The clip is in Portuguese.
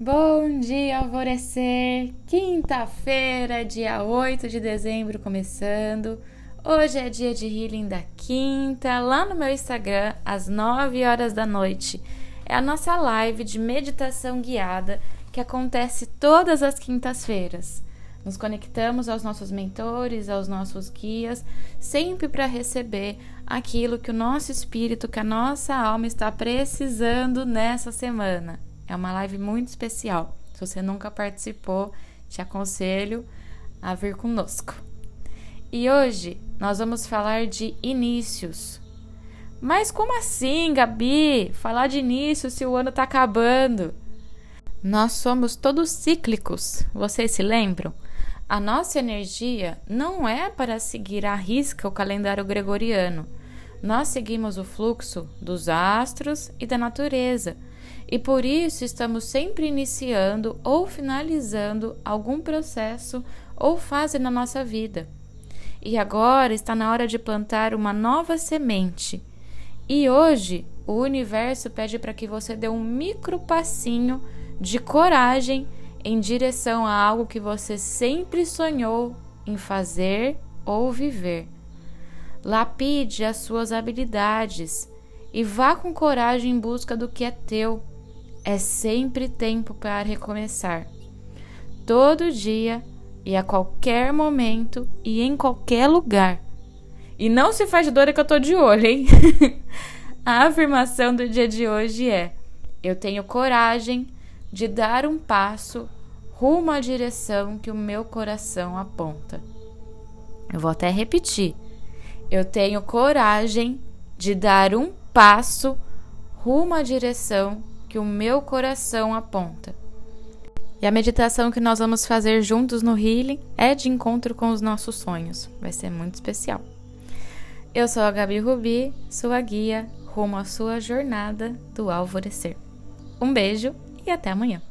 Bom dia, alvorecer! Quinta-feira, dia 8 de dezembro, começando. Hoje é dia de healing da quinta, lá no meu Instagram, às 9 horas da noite. É a nossa live de meditação guiada que acontece todas as quintas-feiras. Nos conectamos aos nossos mentores, aos nossos guias, sempre para receber aquilo que o nosso espírito, que a nossa alma está precisando nessa semana. É uma live muito especial. Se você nunca participou, te aconselho a vir conosco. E hoje nós vamos falar de inícios. Mas como assim, Gabi? Falar de início se o ano está acabando? Nós somos todos cíclicos, vocês se lembram? A nossa energia não é para seguir à risca o calendário gregoriano. Nós seguimos o fluxo dos astros e da natureza, e por isso estamos sempre iniciando ou finalizando algum processo ou fase na nossa vida. E agora está na hora de plantar uma nova semente. E hoje o universo pede para que você dê um micro passinho de coragem em direção a algo que você sempre sonhou em fazer ou viver. Lapide as suas habilidades e vá com coragem em busca do que é teu. É sempre tempo para recomeçar. Todo dia e a qualquer momento e em qualquer lugar. E não se faz de dor que eu tô de olho, hein? a afirmação do dia de hoje é: eu tenho coragem de dar um passo rumo à direção que o meu coração aponta. Eu vou até repetir. Eu tenho coragem de dar um passo rumo à direção que o meu coração aponta. E a meditação que nós vamos fazer juntos no Healing é de encontro com os nossos sonhos. Vai ser muito especial. Eu sou a Gabi Rubi, sua guia rumo à sua jornada do alvorecer. Um beijo e até amanhã.